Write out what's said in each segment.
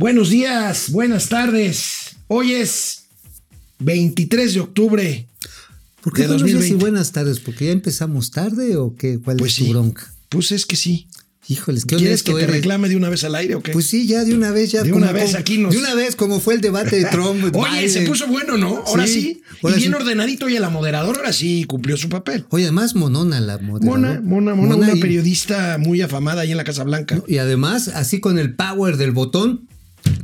Buenos días, buenas tardes. Hoy es 23 de octubre ¿Por qué de no nos dices 2020. buenas tardes? ¿Porque ya empezamos tarde o qué? ¿Cuál Pues es tu sí. bronca? Pues es que sí. Híjoles, qué ¿Quieres que te reclame de una vez al aire o qué? Pues sí, ya de una vez, ya. De como- una vez aquí nos- De una vez, como fue el debate de Trump. Oye, se puso bueno, ¿no? Ahora sí. Sí, ahora y bien sí. ordenadito. Y la moderadora ahora sí cumplió su papel. Oye, además, monona la moderadora. Mona, Mona, Mona, una y- periodista muy afamada ahí en la Casa Blanca. Y además, así con el power del botón,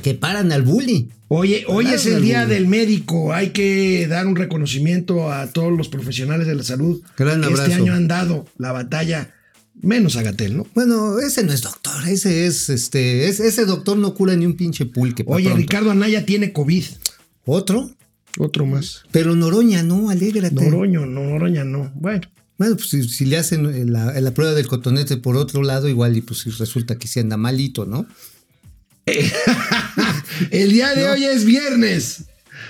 que paran al bully. Oye, hoy es el día del médico. Hay que dar un reconocimiento a todos los profesionales de la salud Gran que este abrazo. año han dado la batalla, menos a Gatel, ¿no? Bueno, ese no es doctor, ese es, este, es- ese doctor no cura ni un pinche pulque. Oye, pronto. Ricardo Anaya tiene COVID. ¿Otro? Otro más. Pero Noroña, no, alégrate. Noroño, no, Noroña no. Bueno, Bueno, pues si, si le hacen la, la prueba del cotonete por otro lado, igual y pues si resulta que sí anda malito, ¿no? el día de hoy es viernes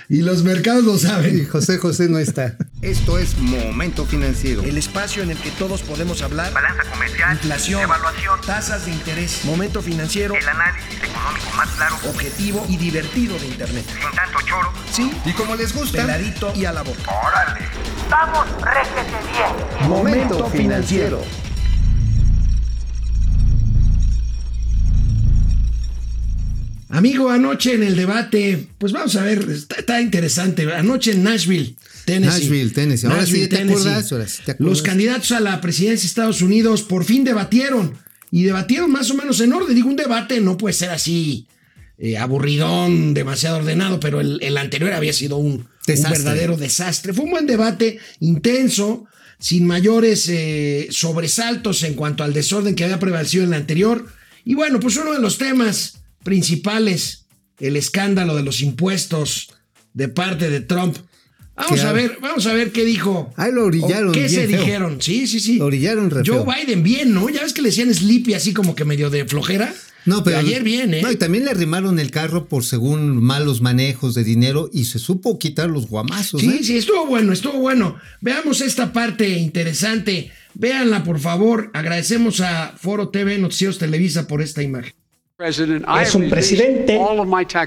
y los mercados lo Y saben. José José no está. Esto es Momento Financiero. El espacio en el que todos podemos hablar. balanza comercial, Inflación, evaluación, tasas de interés, momento financiero, el análisis económico más claro, objetivo y divertido de Internet. sin tanto choro. Sí, Y como les gusta, peladito y a la boca. ¡Órale! ¡Vamos, réjete bien! Momento Financiero. Amigo, anoche en el debate, pues vamos a ver, está, está interesante. Anoche en Nashville, Tennessee. Nashville, Tennessee. Ahora sí te Tennessee. acuerdas, ahora sí te acuerdas. Los candidatos a la presidencia de Estados Unidos por fin debatieron. Y debatieron más o menos en orden. Digo, un debate no puede ser así eh, aburridón, demasiado ordenado, pero el, el anterior había sido un, un verdadero desastre. Fue un buen debate, intenso, sin mayores eh, sobresaltos en cuanto al desorden que había prevalecido en el anterior. Y bueno, pues uno de los temas principales, el escándalo de los impuestos de parte de Trump. Vamos a ver, vamos a ver qué dijo. Ahí lo orillaron ¿Qué bien se feo. dijeron? Sí, sí, sí. Lo orillaron re Joe feo. Biden bien, ¿no? Ya ves que le decían Sleepy así como que medio de flojera. No, pero ayer bien, ¿eh? No, y también le arrimaron el carro por según malos manejos de dinero y se supo quitar los guamazos. Sí, ¿eh? sí, estuvo bueno, estuvo bueno. Veamos esta parte interesante. Véanla, por favor. Agradecemos a Foro TV, Noticieros Televisa, por esta imagen. Es un presidente.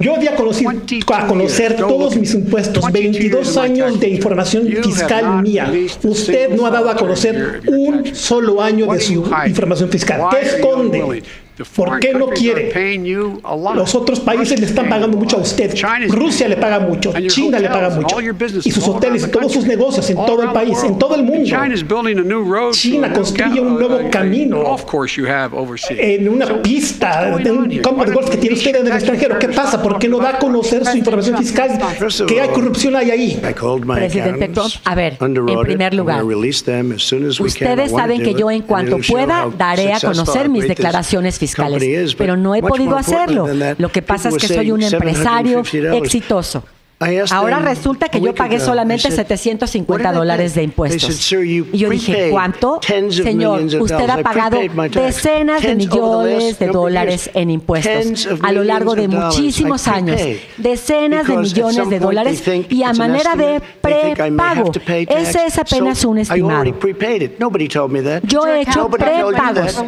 Yo di a conocer, a conocer todos mis impuestos, 22 años de información fiscal mía. Usted no ha dado a conocer un solo año de su información fiscal. ¿Qué esconde? ¿Por qué no quiere? Los otros países le están pagando mucho a usted. Rusia le paga mucho, China le paga mucho. Y sus hoteles y todos sus negocios en todo el país, en todo el mundo. China construye un nuevo camino en una pista de un campo de golf que tiene usted en el extranjero. ¿Qué pasa? ¿Por qué no da a conocer su información fiscal? ¿Qué hay corrupción hay ahí? Presidente Trump, a ver, en primer lugar, ustedes saben que yo en cuanto pueda daré a conocer mis declaraciones fiscales, pero no he podido hacerlo. Lo que pasa es que soy un empresario exitoso. Ahora resulta que yo pagué solamente 750 dólares de impuestos. Y yo dije, ¿cuánto? Señor, usted ha pagado decenas de millones de dólares en impuestos a lo largo de muchísimos años. Decenas de millones de dólares y a manera de prepago. Ese es apenas un estimado. Yo he hecho prepagos.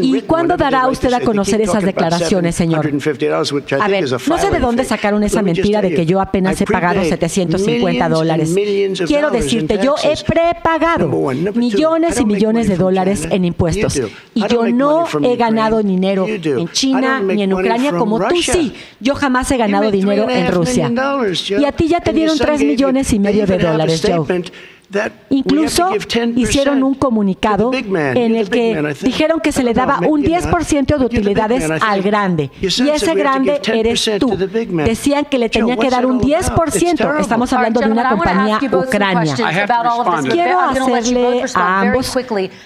¿Y cuándo dará usted a conocer esas declaraciones, señor? A ver, no sé de dónde sacaron esa mentira de que yo apenas he pagado 750 dólares. Quiero decirte, yo he prepagado millones y millones de dólares en impuestos. Y yo no he ganado dinero en China ni en Ucrania como tú sí. Yo jamás he ganado dinero en Rusia. Y a ti ya te dieron 3 millones y medio de dólares, Joe. Incluso hicieron un comunicado en el que dijeron que se le daba un 10% de utilidades al grande. Y ese grande eres tú. Decían que le tenía que dar un 10%. Estamos hablando de una compañía ucrania. Quiero hacerle a ambos.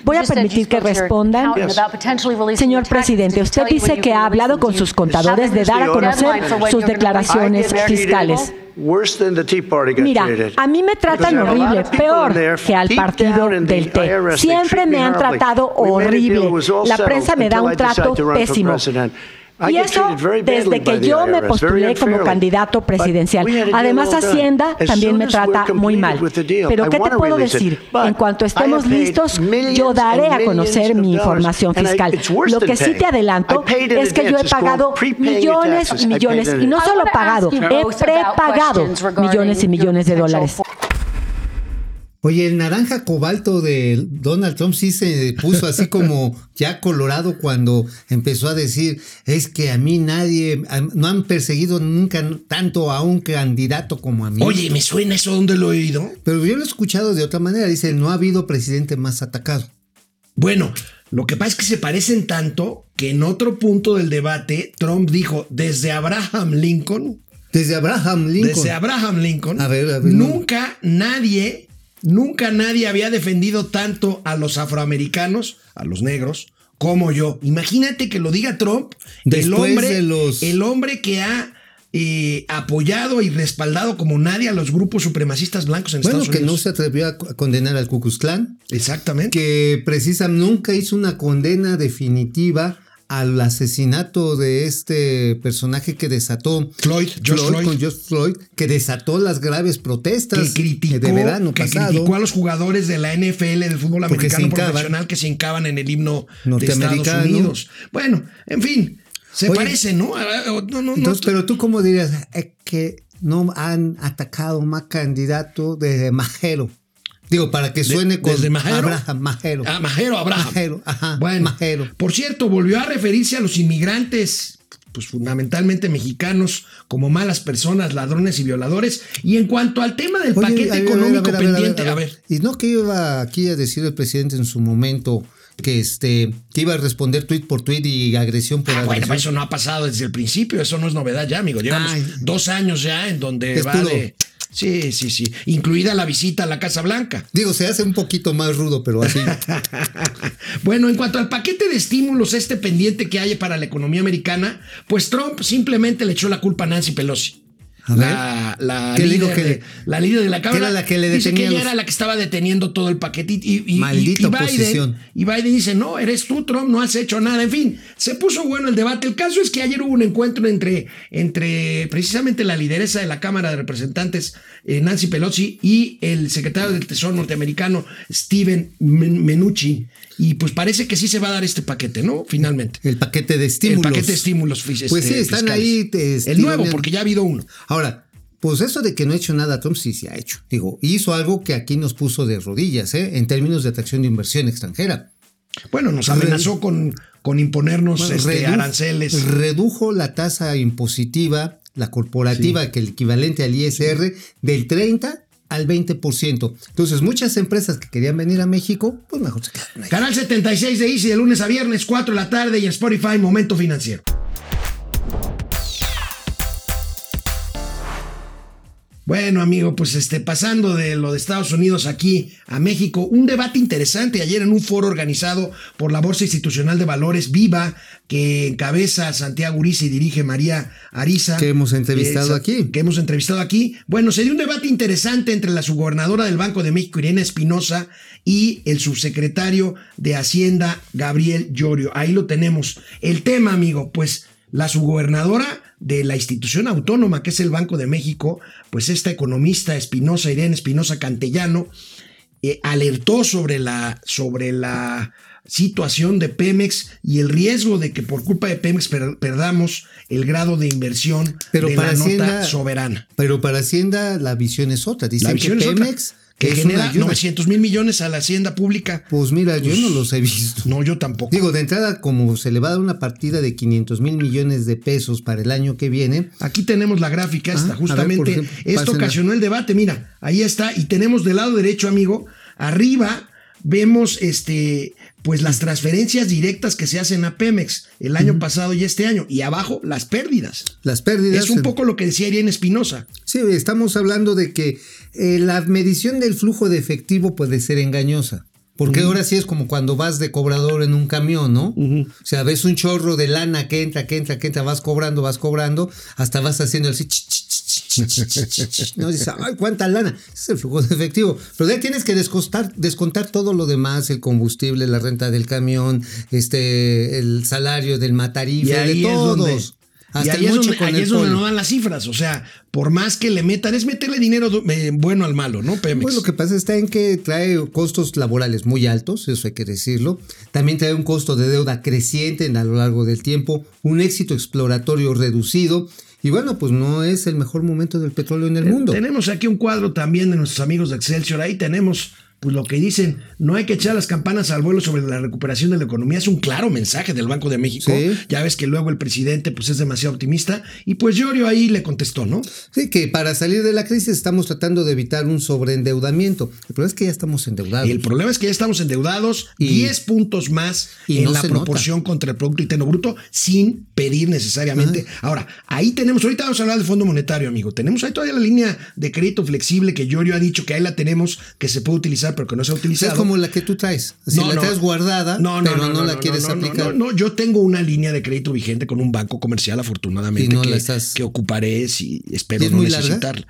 Voy a permitir que respondan. Señor presidente, usted dice que ha hablado con sus contadores de dar a conocer sus declaraciones fiscales. Mira, a mí me tratan horrible, peor que al partido del té. Siempre me han tratado horrible. La prensa me da un trato pésimo. Y eso desde que yo me postulé como candidato presidencial. Además, Hacienda también me trata muy mal. Pero ¿qué te puedo decir? En cuanto estemos listos, yo daré a conocer mi información fiscal. Lo que sí te adelanto es que yo he pagado millones y millones, y no solo pagado, he prepagado millones y millones de dólares. Oye, el naranja cobalto de Donald Trump sí se puso así como ya colorado cuando empezó a decir, es que a mí nadie, no han perseguido nunca tanto a un candidato como a mí. Oye, ¿me suena eso donde lo he oído? Pero yo lo he escuchado de otra manera, dice, no ha habido presidente más atacado. Bueno, lo que pasa es que se parecen tanto que en otro punto del debate Trump dijo, desde Abraham Lincoln, desde Abraham Lincoln. Desde Abraham Lincoln. A ver, a ver, nunca nadie Nunca nadie había defendido tanto a los afroamericanos, a los negros, como yo. Imagínate que lo diga Trump, el hombre, el hombre que ha eh, apoyado y respaldado como nadie a los grupos supremacistas blancos en Estados Unidos. Bueno, que no se atrevió a condenar al Ku Klux Klan. Exactamente. Que precisamente nunca hizo una condena definitiva al asesinato de este personaje que desató Floyd, Floyd, con George Floyd, que desató las graves protestas de verano que criticó a los jugadores de la NFL del fútbol americano profesional que se hincaban en el himno de Estados Unidos. Bueno, en fin, se parece, ¿no? Entonces, pero tú cómo dirías que no han atacado más candidato de Majero. Digo, para que suene con desde Majero. Abraham, Majero. Ah, Majero, Abraham. Majero, ajá. Bueno, Majero. por cierto, volvió a referirse a los inmigrantes, pues fundamentalmente mexicanos, como malas personas, ladrones y violadores. Y en cuanto al tema del paquete económico pendiente, a ver, Y no que iba aquí a decir el presidente en su momento que este que iba a responder tweet por tweet y agresión por ah, agresión. Bueno, eso no ha pasado desde el principio, eso no es novedad ya, amigo. Llevamos dos años ya en donde va de Sí, sí, sí. Incluida la visita a la Casa Blanca. Digo, se hace un poquito más rudo, pero así. bueno, en cuanto al paquete de estímulos, este pendiente que hay para la economía americana, pues Trump simplemente le echó la culpa a Nancy Pelosi la, la, líder de, la líder de la Cámara. la que le dice que ella era la que estaba deteniendo todo el paquete. Y, y, Maldita Biden, y Biden dice, no, eres tú, Trump, no has hecho nada. En fin, se puso bueno el debate. El caso es que ayer hubo un encuentro entre, entre precisamente la lideresa de la Cámara de Representantes, eh, Nancy Pelosi, y el secretario del Tesoro norteamericano, Steven Menucci. Y pues parece que sí se va a dar este paquete, ¿no? Finalmente. El paquete de estímulos. El paquete de estímulos. Pues sí, este, están ahí. el nuevo, porque ya ha habido uno. Ahora, pues eso de que no ha hecho nada Trump sí se ha hecho. Digo, hizo algo que aquí nos puso de rodillas, ¿eh? En términos de atracción de inversión extranjera. Bueno, nos amenazó con, con imponernos este, aranceles. Redujo la tasa impositiva, la corporativa, que el equivalente al ISR, del 30 al 20%. Entonces, muchas empresas que querían venir a México, pues mejor se quedaron ahí. Canal 76 de Easy de lunes a viernes, 4 de la tarde y en Spotify, Momento Financiero. Bueno, amigo, pues este, pasando de lo de Estados Unidos aquí a México, un debate interesante ayer en un foro organizado por la Bolsa Institucional de Valores Viva, que encabeza Santiago Uriza y dirige María Ariza. Que hemos entrevistado aquí. Que hemos entrevistado aquí. Bueno, se dio un debate interesante entre la subgobernadora del Banco de México, Irene Espinosa, y el subsecretario de Hacienda, Gabriel Llorio. Ahí lo tenemos. El tema, amigo, pues la subgobernadora de la institución autónoma que es el Banco de México, pues esta economista Espinosa, Irene Espinosa Cantellano, eh, alertó sobre la, sobre la situación de Pemex y el riesgo de que por culpa de Pemex perdamos el grado de inversión de la nota soberana. Pero para Hacienda la visión es otra. Dice que Pemex que genera 900 mil millones a la hacienda pública. Pues mira, yo no los he visto. No, yo tampoco. Digo, de entrada, como se le va a dar una partida de 500 mil millones de pesos para el año que viene. Aquí tenemos la gráfica esta, ah, justamente. esto ocasionó el debate, mira, ahí está. Y tenemos del lado derecho, amigo, arriba vemos este pues las transferencias directas que se hacen a Pemex el año pasado y este año. Y abajo, las pérdidas. Las pérdidas. Es un poco lo que decía Irene Espinosa. Sí, estamos hablando de que eh, la medición del flujo de efectivo puede ser engañosa. Porque ahora sí es como cuando vas de cobrador en un camión, ¿no? O sea, ves un chorro de lana que entra, que entra, que entra, vas cobrando, vas cobrando, hasta vas haciendo así, no dice, ay, cuánta lana. Es el flujo de efectivo. Pero ahí tienes que descontar, descontar todo lo demás, el combustible, la renta del camión, este, el salario del matarife, de todos. y ahí, es donde, ahí es donde, no dan las cifras. O sea, por más que le metan, es meterle dinero eh, bueno al malo, ¿no? Pemex. Pues lo que pasa está en que trae costos laborales muy altos, eso hay que decirlo. También trae un costo de deuda creciente a lo largo del tiempo, un éxito exploratorio reducido y bueno, pues no es el mejor momento del petróleo en el mundo. Tenemos aquí un cuadro también de nuestros amigos de Excelsior. Ahí tenemos pues lo que dicen, no hay que echar las campanas al vuelo sobre la recuperación de la economía, es un claro mensaje del Banco de México. Ya ves que luego el presidente pues es demasiado optimista y pues Llorio ahí le contestó, ¿no? Sí, que para salir de la crisis estamos tratando de evitar un sobreendeudamiento. El problema es que ya estamos endeudados. Y el problema es que ya estamos endeudados 10 puntos más en la proporción contra el Producto Interno Bruto sin pedir necesariamente. Ahora, ahí tenemos, ahorita vamos a hablar del Fondo Monetario, amigo. Tenemos ahí todavía la línea de crédito flexible que Llorio ha dicho que ahí la tenemos, que se puede utilizar pero que no se ha utilizado. Es como la que tú traes. Si la traes guardada, pero no, la quieres aplicar. No, yo tengo una línea de crédito vigente con un banco comercial, afortunadamente, que, que, ocuparé si espero no necesitarla.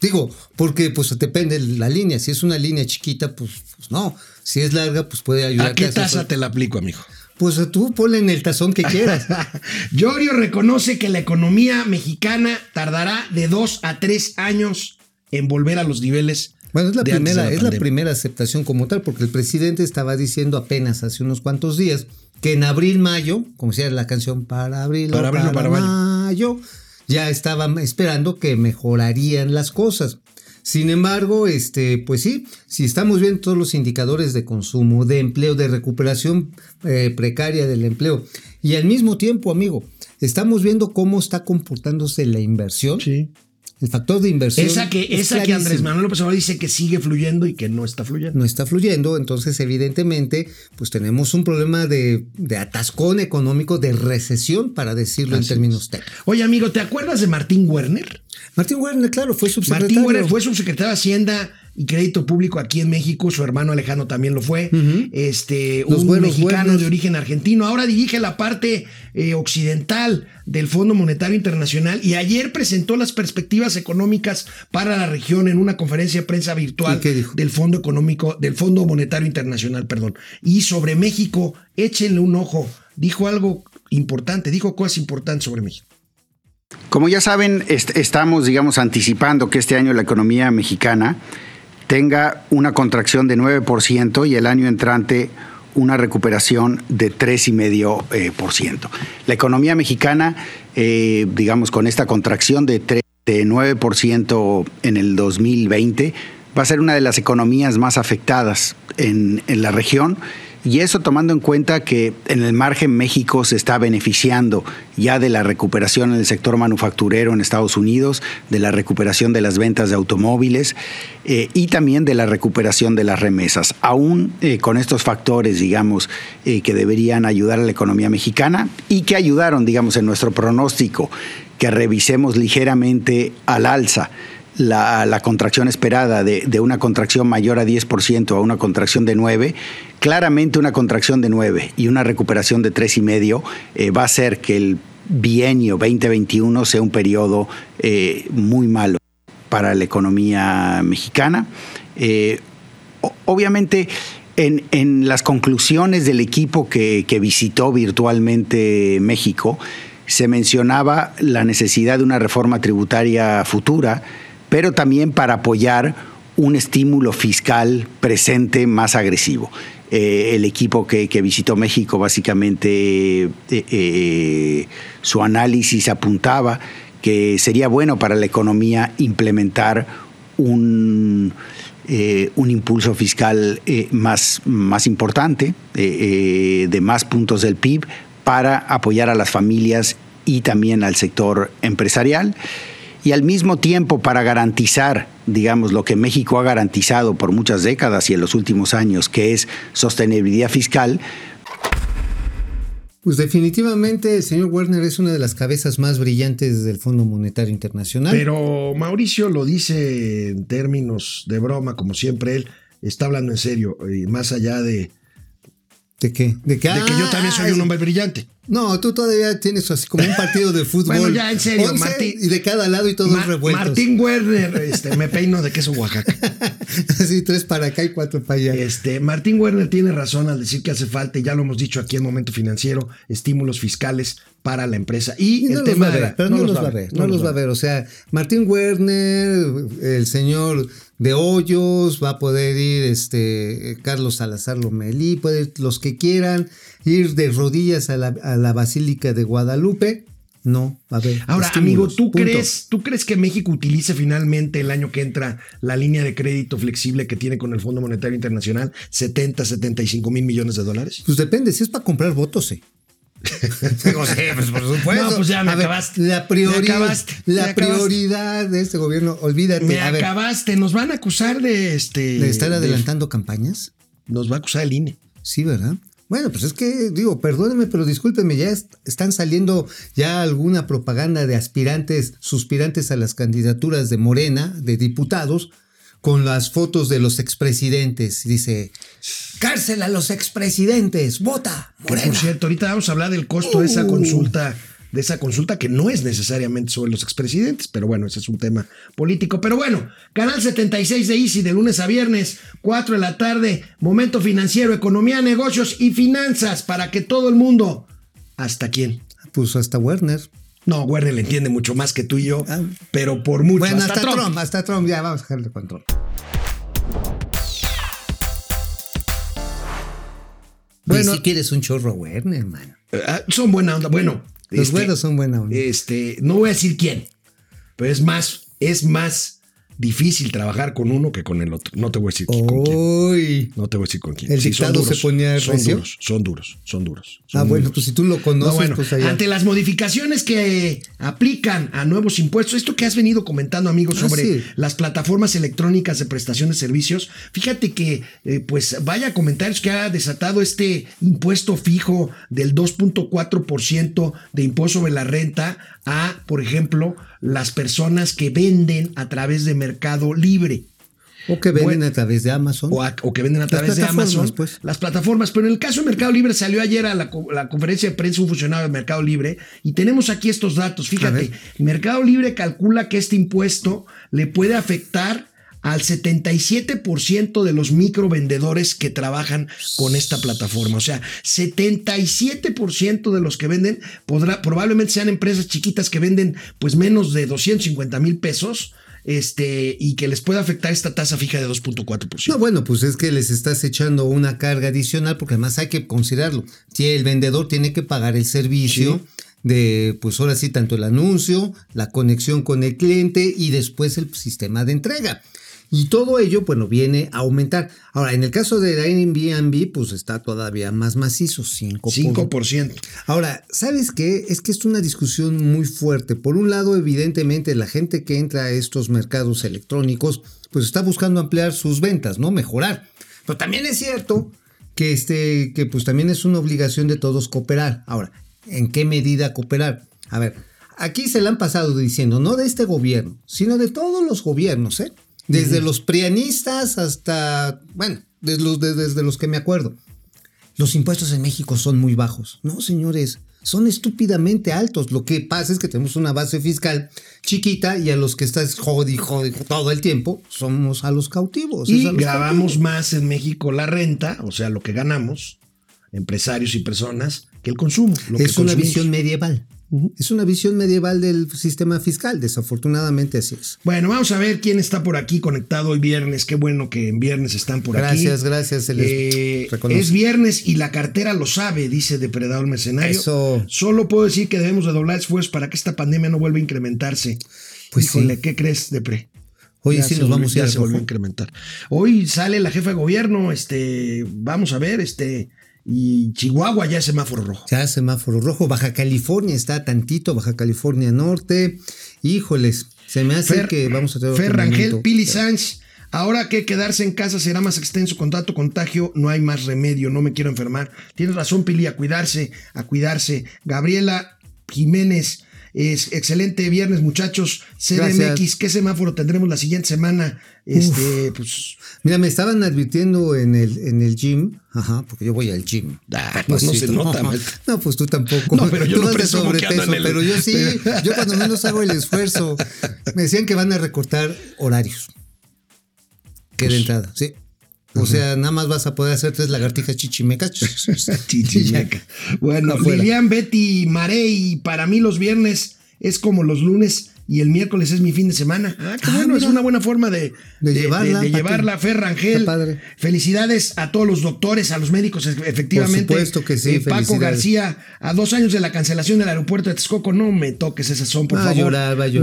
Digo, porque pues depende la línea. Si es una línea chiquita, pues, pues no. Si es larga, pues puede ayudar. ¿A qué tasa te la aplico, amigo? Pues tú ponle en el tazón que quieras. Llorio reconoce que la economía mexicana tardará de dos a tres años en volver a los niveles bueno, es la, primera, es la primera aceptación como tal, porque el presidente estaba diciendo apenas hace unos cuantos días que en abril, mayo, como decía la canción para abril, para, abril, para, mayo, ya estaban esperando que mejorarían las cosas. Sin embargo, este, pues sí, si estamos viendo todos los indicadores de consumo, de empleo, de recuperación eh, precaria del empleo, y al mismo tiempo, amigo, estamos viendo cómo está comportándose la inversión. Sí. El factor de inversión. Esa que, esa que Andrés Manuel López Obrador dice que sigue fluyendo y que no está fluyendo. No está fluyendo, entonces evidentemente pues tenemos un problema de, de atascón económico, de recesión, para decirlo en términos técnicos. Oye amigo, ¿te acuerdas de Martín Werner? Martín Werner, claro, fue subsecretario. Martín Werner fue subsecretario de Hacienda y Crédito Público aquí en México. Su hermano Alejandro también lo fue. Este, un mexicano de origen argentino. Ahora dirige la parte eh, occidental del Fondo Monetario Internacional y ayer presentó las perspectivas económicas para la región en una conferencia de prensa virtual del Fondo Económico, del Fondo Monetario Internacional, perdón. Y sobre México, échenle un ojo. Dijo algo importante, dijo cosas importantes sobre México. Como ya saben, estamos, digamos, anticipando que este año la economía mexicana tenga una contracción de 9% y el año entrante una recuperación de 3,5%. Eh, la economía mexicana, eh, digamos, con esta contracción de, 3, de 9% en el 2020, va a ser una de las economías más afectadas en la región y eso tomando en cuenta que en el margen México se está beneficiando ya de la recuperación en el sector manufacturero en Estados Unidos, de la recuperación de las ventas de automóviles eh, y también de la recuperación de las remesas. Aún eh, con estos factores, digamos, eh, que deberían ayudar a la economía mexicana y que ayudaron, digamos, en nuestro pronóstico, que revisemos ligeramente al alza la, contracción esperada de, una contracción mayor a 10% a una contracción de 9%, claramente una contracción de 9% y una recuperación de 3,5% eh, va a hacer que el bienio 2021 sea un periodo eh, muy malo para la economía mexicana. Eh, obviamente, en, las conclusiones del equipo que visitó virtualmente México, se mencionaba la necesidad de una reforma tributaria futura pero también para apoyar un estímulo fiscal presente más agresivo. Eh, el equipo que, visitó México básicamente eh, eh, su análisis apuntaba que sería bueno para la economía implementar un, un impulso fiscal más, más importante, de más puntos del PIB, para apoyar a las familias y también al sector empresarial y al mismo tiempo para garantizar, digamos, lo que México ha garantizado por muchas décadas y en los últimos años, que es sostenibilidad fiscal. Pues definitivamente el señor Werner es una de las cabezas más brillantes del Fondo Monetario Internacional. Pero Mauricio lo dice en términos de broma, como siempre él está hablando en serio, y más allá de, ¿De qué? De que, yo también soy un hombre brillante. No, tú todavía tienes así como un partido de fútbol. bueno, ya en serio, Martín. Y de cada lado y todos Ma revueltos. Martín Werner, este, me peino de queso Oaxaca. sí, tres para acá y cuatro para allá. Este, Martín Werner tiene razón al decir que hace falta, y ya lo hemos dicho aquí en Momento Financiero, estímulos fiscales para la empresa. Y, el tema de. Pero no, los va a ver, no los va a ver. O sea, Martín Werner, el señor de Hoyos, va a poder ir este Carlos Salazar Lomelí, puede los que quieran ir de rodillas a la, Basílica de Guadalupe. No, a ver. Ahora, amigo, ¿tú crees, ¿tú crees que México utilice finalmente el año que entra la línea de crédito flexible que tiene con el Fondo Monetario Internacional, 70, 75 mil millones de dólares? Pues depende, si es para comprar votos, sí. pues por supuesto. No, pues ya me acabaste. La, prioridad, la prioridad de este gobierno, olvídate. Me acabaste. Nos van a acusar de este. ¿De estar adelantando campañas? Nos va a acusar el INE. Sí, ¿verdad? Bueno, pues es que, digo, perdónenme, pero discúlpenme, ya están saliendo ya alguna propaganda de aspirantes, suspirantes a las candidaturas de Morena, de diputados, con las fotos de los expresidentes. Dice, cárcel a los expresidentes, vota. Morena. por cierto, ahorita vamos a hablar del costo de esa uh. consulta de esa consulta que no es necesariamente sobre los expresidentes, pero bueno, ese es un tema político. Pero bueno, Canal 76 de Easy de lunes a viernes, 4 de la tarde, momento financiero, economía, negocios y finanzas para que todo el mundo... ¿Hasta quién? Pues hasta Werner. No, Werner le entiende mucho más que tú y yo, ah. pero por mucho. Bueno, hasta, Trump. Hasta Trump, ya vamos a dejarle control. Bueno, si quieres un chorro Werner, hermano. Ah, son buena onda. Bueno, los este, son buena onda. Este, no voy a decir quién, pero es más, es más difícil trabajar con uno que con el otro. No te voy a decir con quién. No te voy a decir con quién. El dictado se ponía son duros, son duros, son duros. ah, bueno, pues si tú lo conoces, pues Ante las modificaciones que aplican a nuevos impuestos, esto que has venido comentando, amigos, ah, sobre las plataformas electrónicas de prestación de servicios, fíjate que, eh, pues, vaya comentarios que ha desatado este impuesto fijo del 2.4% de impuesto sobre la renta a, por ejemplo, las personas que venden a través de Mercado Libre. O que venden a través de Amazon. O, que venden a través de Amazon. Pues. Las plataformas. Pero en el caso de Mercado Libre salió ayer a la, conferencia de prensa un funcionario de Mercado Libre y tenemos aquí estos datos. Fíjate, Mercado Libre calcula que este impuesto le puede afectar al 77% de los microvendedores que trabajan con esta plataforma. O sea, 77% de los que venden podrá, probablemente sean empresas chiquitas que venden pues menos de 250 mil pesos. Este, y que les pueda afectar esta tasa fija de 2.4%. No, bueno, pues es que les estás echando una carga adicional porque además hay que considerarlo. El vendedor tiene que pagar el servicio de, pues ahora sí, tanto el anuncio, la conexión con el cliente y después el sistema de entrega. Y todo ello, bueno, viene a aumentar. Ahora, en el caso de Airbnb, pues está todavía más macizo, 5%. 5%. Ahora, ¿sabes qué? Es que es una discusión muy fuerte. Por un lado, evidentemente, la gente que entra a estos mercados electrónicos, pues está buscando ampliar sus ventas, ¿no? Mejorar. Pero también es cierto que, este, que pues también es una obligación de todos cooperar. Ahora, ¿en qué medida cooperar? A ver, aquí se le han pasado diciendo, no de este gobierno, sino de todos los gobiernos, ¿eh? Desde los prianistas hasta, bueno, desde los, desde los que me acuerdo. Los impuestos en México son muy bajos. No, señores, son estúpidamente altos. Lo que pasa es que tenemos una base fiscal chiquita y a los que estás jodi, jodi todo el tiempo somos a los cautivos. Y grabamos más en México la renta, o sea, lo que ganamos, empresarios y personas, que el consumo. es una visión medieval. Es una visión medieval del sistema fiscal, desafortunadamente así es. Bueno, vamos a ver quién está por aquí conectado hoy viernes. Qué bueno que en viernes están por aquí. Gracias, gracias. Eh, es viernes y la cartera lo sabe, dice Depredador Mercenario. Eso. Solo puedo decir que debemos de doblar esfuerzos para que esta pandemia no vuelva a incrementarse. Pues Híjole, ¿qué crees, Depre? Hoy sí nos vamos a ir a incrementar. Hoy sale la jefa de gobierno, este, vamos a ver, este, y Chihuahua ya es semáforo rojo. Ya es semáforo rojo. Baja California está tantito, Baja California Norte. Híjoles, se me hace que vamos a tener Ferrangel, Pili Sánchez. Ahora que quedarse en casa será más extenso contacto, contagio, no hay más remedio, no me quiero enfermar. Tienes razón, Pili, a cuidarse, a cuidarse. Gabriela Jiménez, Es, excelente viernes, muchachos. CDMX, ¿qué semáforo tendremos la siguiente semana? Este, pues. Mira, me estaban advirtiendo en el, en el gym, ajá, porque yo voy al gym. Ah, pues no se nota, No, pues tú tampoco. No, pero yo tú no de sobrepeso, pero yo sí, yo cuando menos hago el esfuerzo. Me decían que van a recortar horarios. Que de pues, entrada, sí. O sea, nada más vas a poder hacer tres lagartijas chichimecas. Chichimeca. bueno, Lilian, Betty, Marey, para mí los viernes es como los lunes y el miércoles es mi fin de semana. Ah, qué ah, bueno, es una buena forma de, de, llevarla. De, llevarla, Fer Rangel. Felicidades a todos los doctores, a los médicos, efectivamente. Por supuesto que sí. Eh, Paco García, a dos años de la cancelación del aeropuerto de Texcoco, no me toques ese son, por favor.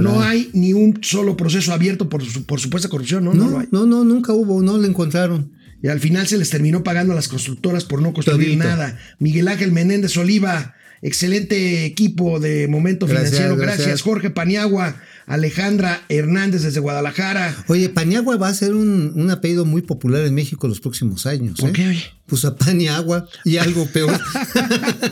No hay ni un solo proceso abierto por, por supuesta corrupción, ¿no? No, no, no, no, nunca hubo, no lo encontraron. Y al final se les terminó pagando a las constructoras por no construir nada. Miguel Ángel Menéndez Oliva, excelente equipo de Momento Financiero. Gracias. Jorge Paniagua, Alejandra Hernández desde Guadalajara. Oye, Paniagua va a ser un, apellido muy popular en México los próximos años. ¿Por ¿eh? qué? Pues a Paniagua y algo peor.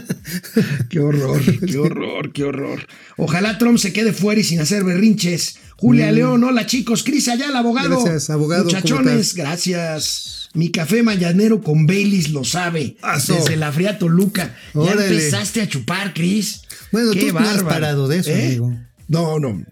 qué horror, qué horror, qué horror. Ojalá Trump se quede fuera y sin hacer berrinches. Julia mm. León, hola chicos. Cris el abogado. Gracias, abogado. Muchachones, gracias. Mi café mañanero con Baileys lo sabe. Desde la fría Toluca. Ya empezaste a chupar, Cris. Bueno, Qué tú no has parado de eso, ¿Eh? amigo. No, no.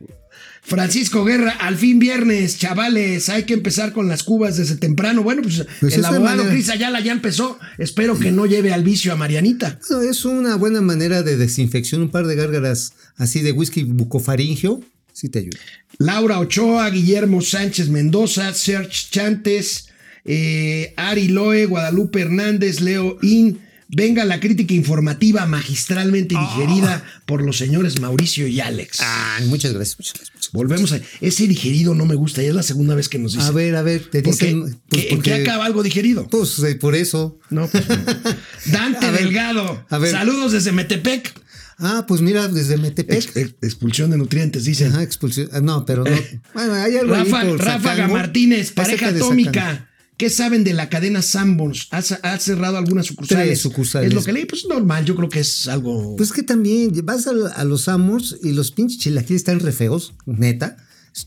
Francisco Guerra, al fin viernes, chavales, hay que empezar con las cubas desde temprano. Bueno, pues, pues el abogado Cris Ayala ya empezó. Espero que no lleve al vicio a Marianita. es una buena manera de desinfección, un par de gárgaras así de whisky bucofaringio, sí te ayuda. Laura Ochoa, Guillermo Sánchez Mendoza, Serge Chantes, eh, Ari Loe, Guadalupe Hernández, Leo In. Venga la crítica informativa magistralmente digerida ah. por los señores Mauricio y Alex. Ah, muchas gracias, muchas gracias. Volvemos a. Ese digerido no me gusta, ya es la segunda vez que nos dicen. A ver, a ver, te dicen. Pues, ¿En qué acaba algo digerido? Pues eh, por eso. No, pues, Dante Delgado. Saludos desde Metepec. Ah, pues mira, desde Metepec. expulsión de nutrientes, dicen. Ajá, expulsión. Ah, no, pero no. Bueno, hay algo Rafa, Ráfaga Martínez, pareja atómica. ¿Qué saben de la cadena Sanborns? ¿Ha, cerrado algunas sucursales? Tres sucursales. Es lo que leí, pues normal, yo creo que es algo. Pues que también vas a, los Sanborns y los pinches chilaquiles están re feos, neta,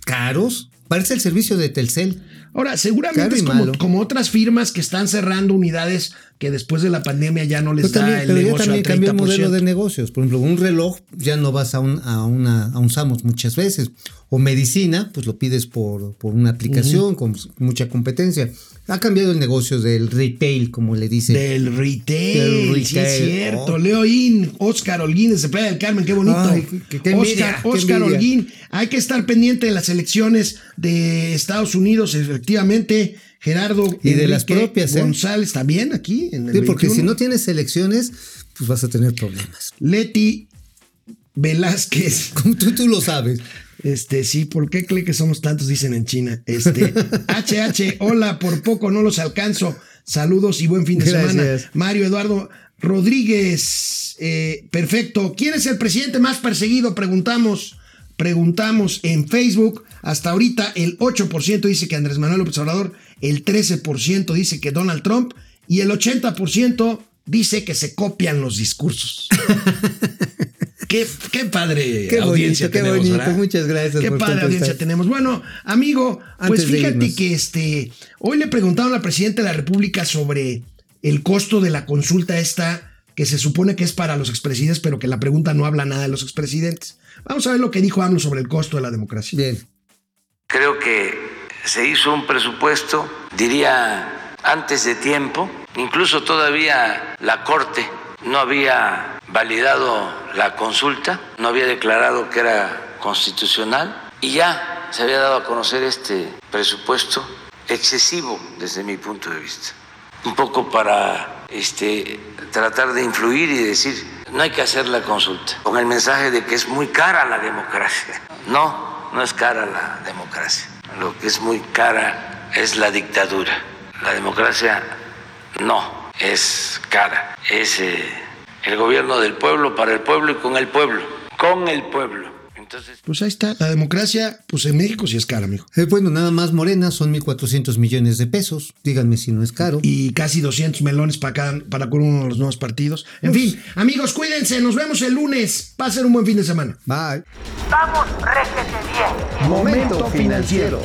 caros. Parece el servicio de Telcel. Ahora, seguramente es como, otras firmas que están cerrando unidades que después de la pandemia ya no les da el negocio ya también cambió el modelo de negocios. Por ejemplo, un reloj ya no vas a un, a una, a un Samos muchas veces. O medicina, pues lo pides por, por una aplicación con mucha competencia. Ha cambiado el negocio del retail, como le dice. Del retail, sí es cierto. Oh. Leoín, Oscar Holguín desde Playa del Carmen, qué bonito. Oscar, Oscar Holguín, hay que estar pendiente de las elecciones de Estados Unidos, efectivamente. Gerardo y de las propias ¿eh? González también aquí en el sí, porque si no tienes elecciones, pues vas a tener problemas. Leti Velázquez. Como tú, tú lo sabes. Este, sí, ¿por qué cree que somos tantos? Dicen en China. Este, HH, hola, por poco no los alcanzo. Saludos y buen fin de semana. Mario Eduardo Rodríguez, eh, perfecto. ¿Quién es el presidente más perseguido? Preguntamos, preguntamos en Facebook. Hasta ahorita el 8% dice que Andrés Manuel López Obrador, el 13% dice que Donald Trump y el 80% dice que se copian los discursos. Qué, padre audiencia tenemos, Muchas gracias. Qué padre audiencia tenemos. Bueno, amigo, pues fíjate que este, hoy le preguntaron al presidente de la República sobre el costo de la consulta esta que se supone que es para los expresidentes, pero que la pregunta no habla nada de los expresidentes. Vamos a ver lo que dijo AMLO sobre el costo de la democracia. Bien. Creo que se hizo un presupuesto, diría, antes de tiempo, incluso todavía la Corte no había validado la consulta, no había declarado que era constitucional y ya se había dado a conocer este presupuesto excesivo desde mi punto de vista. Un poco para este, tratar de influir y decir, no hay que hacer la consulta, con el mensaje de que es muy cara la democracia. No, no es cara la democracia. Lo que es muy cara es la dictadura. La democracia no es cara, es eh, el gobierno del pueblo, para el pueblo y con el pueblo, con el pueblo. Entonces, Pues ahí está, la democracia, pues en México sí es cara, amigo. Eh, bueno, nada más Morena son 1.400 millones de pesos. Díganme si no es caro. Y casi 200 melones para, cada, para uno de los nuevos partidos. En fin, amigos, cuídense, nos vemos el lunes. Pasen un buen fin de semana. Bye. Vamos, réjete bien. Momento financiero.